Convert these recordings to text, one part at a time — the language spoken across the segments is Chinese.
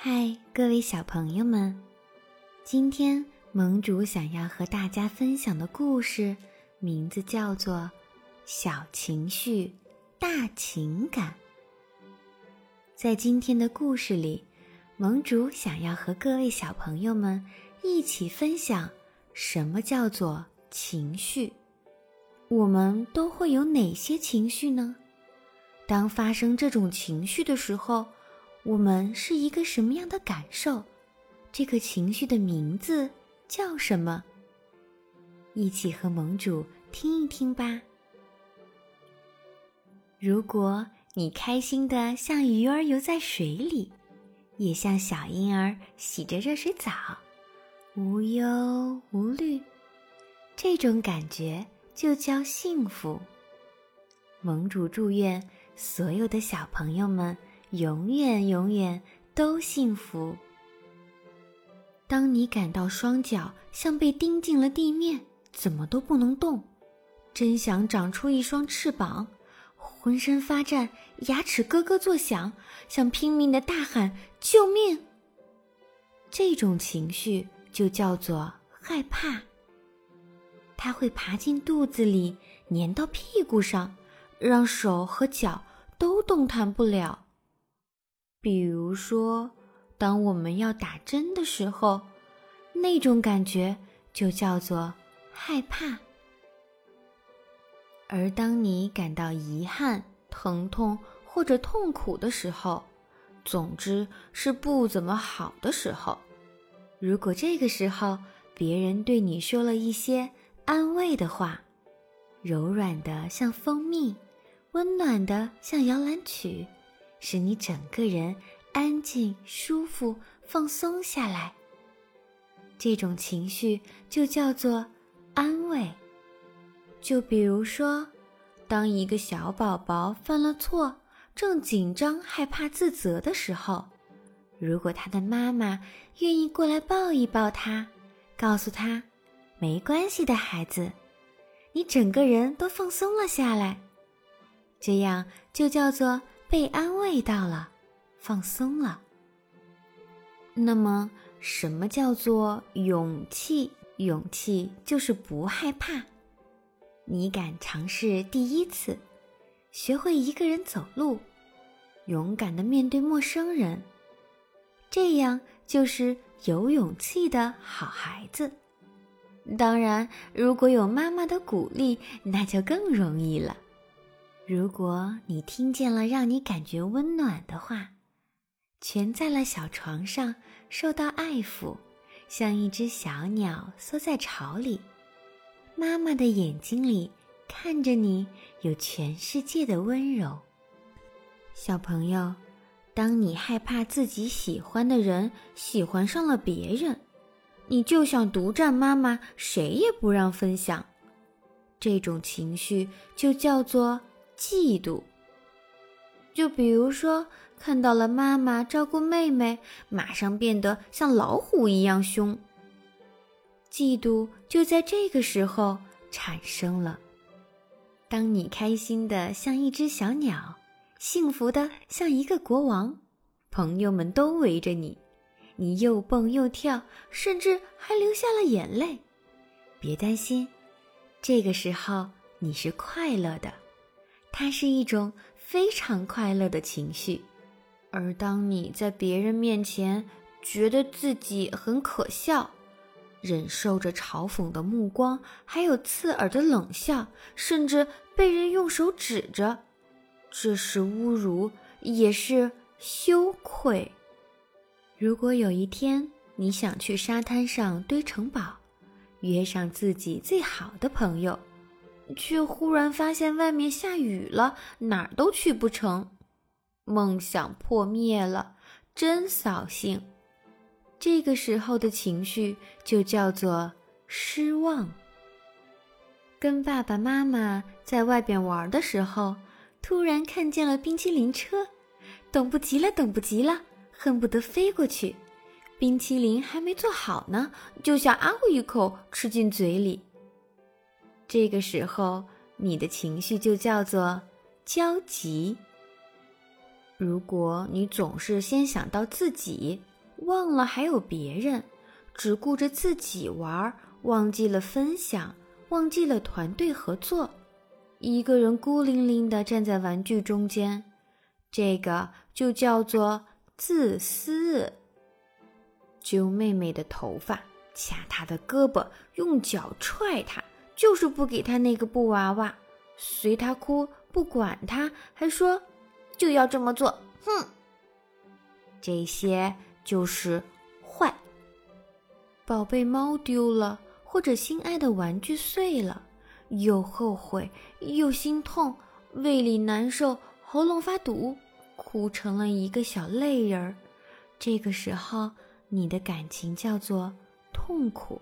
嗨，各位小朋友们，今天盟主想要和大家分享的故事名字叫做《小情绪大情感》。在今天的故事里，盟主想要和各位小朋友们一起分享什么叫做情绪。我们都会有哪些情绪呢？当发生这种情绪的时候。我们是一个什么样的感受？这个情绪的名字叫什么？一起和盟主听一听吧。如果你开心的像鱼儿游在水里，也像小婴儿洗着热水澡，无忧无虑，这种感觉就叫幸福。盟主祝愿所有的小朋友们。永远永远都幸福。当你感到双脚像被钉进了地面，怎么都不能动，真想长出一双翅膀，浑身发颤，牙齿咯咯作响，想拼命的大喊救命。这种情绪就叫做害怕。它会爬进肚子里，粘到屁股上，让手和脚都动弹不了。比如说，当我们要打针的时候，那种感觉就叫做害怕；而当你感到遗憾、疼痛或者痛苦的时候，总之是不怎么好的时候，如果这个时候别人对你说了一些安慰的话，柔软的像蜂蜜，温暖的像摇篮曲。使你整个人安静、舒服、放松下来。这种情绪就叫做安慰。就比如说，当一个小宝宝犯了错，正紧张、害怕、自责的时候，如果他的妈妈愿意过来抱一抱他，告诉他：“没关系的，孩子，你整个人都放松了下来。”这样就叫做。被安慰到了，放松了。那么，什么叫做勇气？勇气就是不害怕。你敢尝试第一次，学会一个人走路，勇敢的面对陌生人，这样就是有勇气的好孩子。当然，如果有妈妈的鼓励，那就更容易了。如果你听见了让你感觉温暖的话，蜷在了小床上受到爱抚，像一只小鸟缩在巢里，妈妈的眼睛里看着你，有全世界的温柔。小朋友，当你害怕自己喜欢的人喜欢上了别人，你就想独占妈妈，谁也不让分享，这种情绪就叫做。嫉妒，就比如说看到了妈妈照顾妹妹，马上变得像老虎一样凶。嫉妒就在这个时候产生了。当你开心的像一只小鸟，幸福的像一个国王，朋友们都围着你，你又蹦又跳，甚至还流下了眼泪。别担心，这个时候你是快乐的。它是一种非常快乐的情绪，而当你在别人面前觉得自己很可笑，忍受着嘲讽的目光，还有刺耳的冷笑，甚至被人用手指着，这是侮辱，也是羞愧。如果有一天你想去沙滩上堆城堡，约上自己最好的朋友。却忽然发现外面下雨了，哪儿都去不成，梦想破灭了，真扫兴。这个时候的情绪就叫做失望。跟爸爸妈妈在外边玩的时候，突然看见了冰淇淋车，等不及了，等不及了，恨不得飞过去。冰淇淋还没做好呢，就想啊呜一口吃进嘴里。这个时候，你的情绪就叫做焦急。如果你总是先想到自己，忘了还有别人，只顾着自己玩，忘记了分享，忘记了团队合作，一个人孤零零的站在玩具中间，这个就叫做自私。揪妹妹的头发，掐她的胳膊，用脚踹她，就是不给他那个布娃娃，随他哭，不管他，还说。就要这么做，哼！这些就是坏。宝贝猫丢了，或者心爱的玩具碎了，又后悔又心痛，胃里难受，喉咙发堵，哭成了一个小泪人儿。这个时候，你的感情叫做痛苦，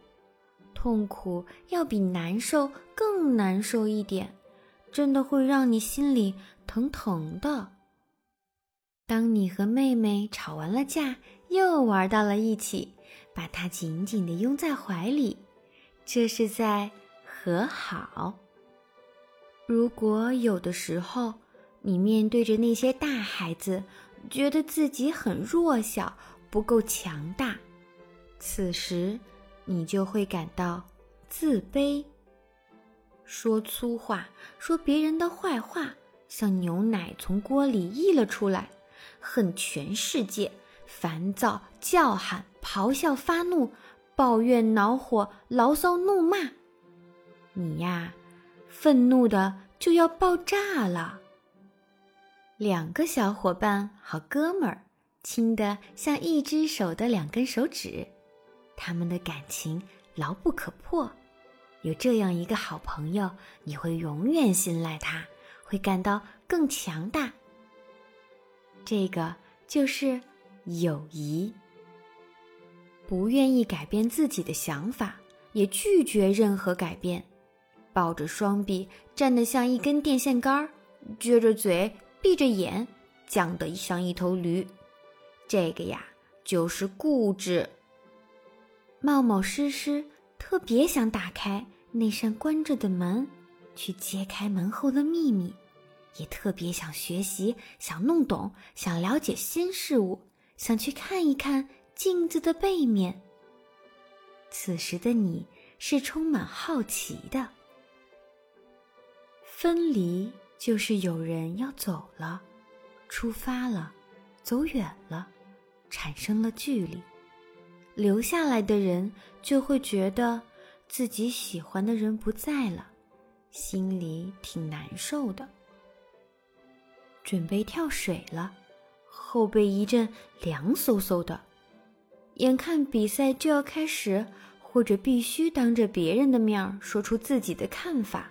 痛苦要比难受更难受一点，真的会让你心里疼疼的。当你和妹妹吵完了架，又玩到了一起，把她紧紧地拥在怀里，这是在和好。如果有的时候你面对着那些大孩子，觉得自己很弱小，不够强大，此时你就会感到自卑，说粗话，说别人的坏话，像牛奶从锅里溢了出来。恨全世界，烦躁、叫喊、咆哮、发怒、抱怨、恼火、牢骚、怒骂，你呀，愤怒的就要爆炸了。两个小伙伴，好哥们儿，亲的像一只手的两根手指，他们的感情牢不可破。有这样一个好朋友，你会永远信赖他，会感到更强大。这个就是友谊。不愿意改变自己的想法，也拒绝任何改变，抱着双臂站得像一根电线杆儿，撅着嘴，闭着眼，犟得像一头驴。这个呀，就是固执。冒冒失失，特别想打开那扇关着的门，去揭开门后的秘密。也特别想学习，想弄懂，想了解新事物，想去看一看镜子的背面。此时的你是充满好奇的。分离就是有人要走了，出发了，走远了，产生了距离。留下来的人就会觉得自己喜欢的人不在了，心里挺难受的。准备跳水了，后背一阵凉飕飕的。眼看比赛就要开始，或者必须当着别人的面说出自己的看法，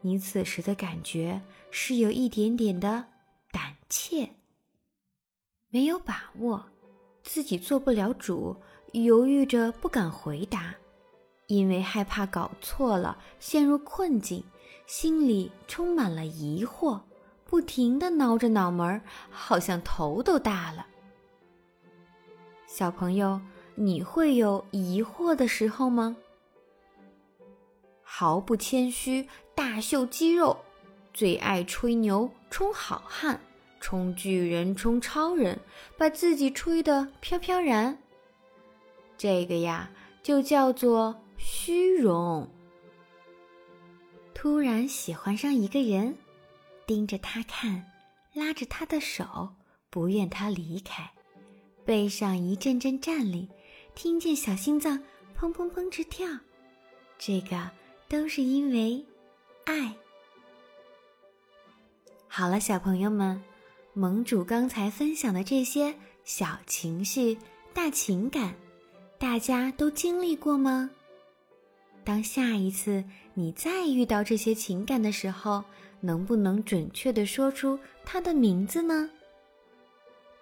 你此时的感觉是有一点点的胆怯，没有把握，自己做不了主，犹豫着不敢回答，因为害怕搞错了，陷入困境，心里充满了疑惑。不停的挠着脑门，好像头都大了。小朋友，你会有疑惑的时候吗？毫不谦虚，大秀肌肉，最爱吹牛，充好汉，充巨人，充超人，把自己吹得飘飘然。这个呀，就叫做虚荣。突然喜欢上一个人。盯着他看，拉着他的手，不愿他离开，背上一阵阵战栗，听见小心脏砰砰砰直跳，这个都是因为爱。好了，小朋友们，盟主刚才分享的这些小情绪、大情感，大家都经历过吗？当下一次你再遇到这些情感的时候，能不能准确的说出它的名字呢？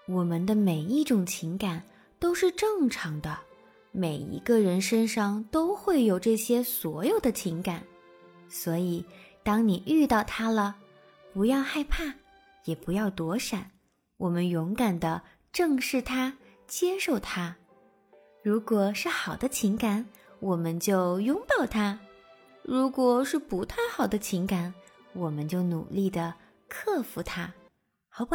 我们的每一种情感都是正常的，每一个人身上都会有这些所有的情感，所以当你遇到它了，不要害怕，也不要躲闪，我们勇敢的正视它，接受它。如果是好的情感，我们就拥抱它；如果是不太好的情感，我们就努力的克服它，好不好？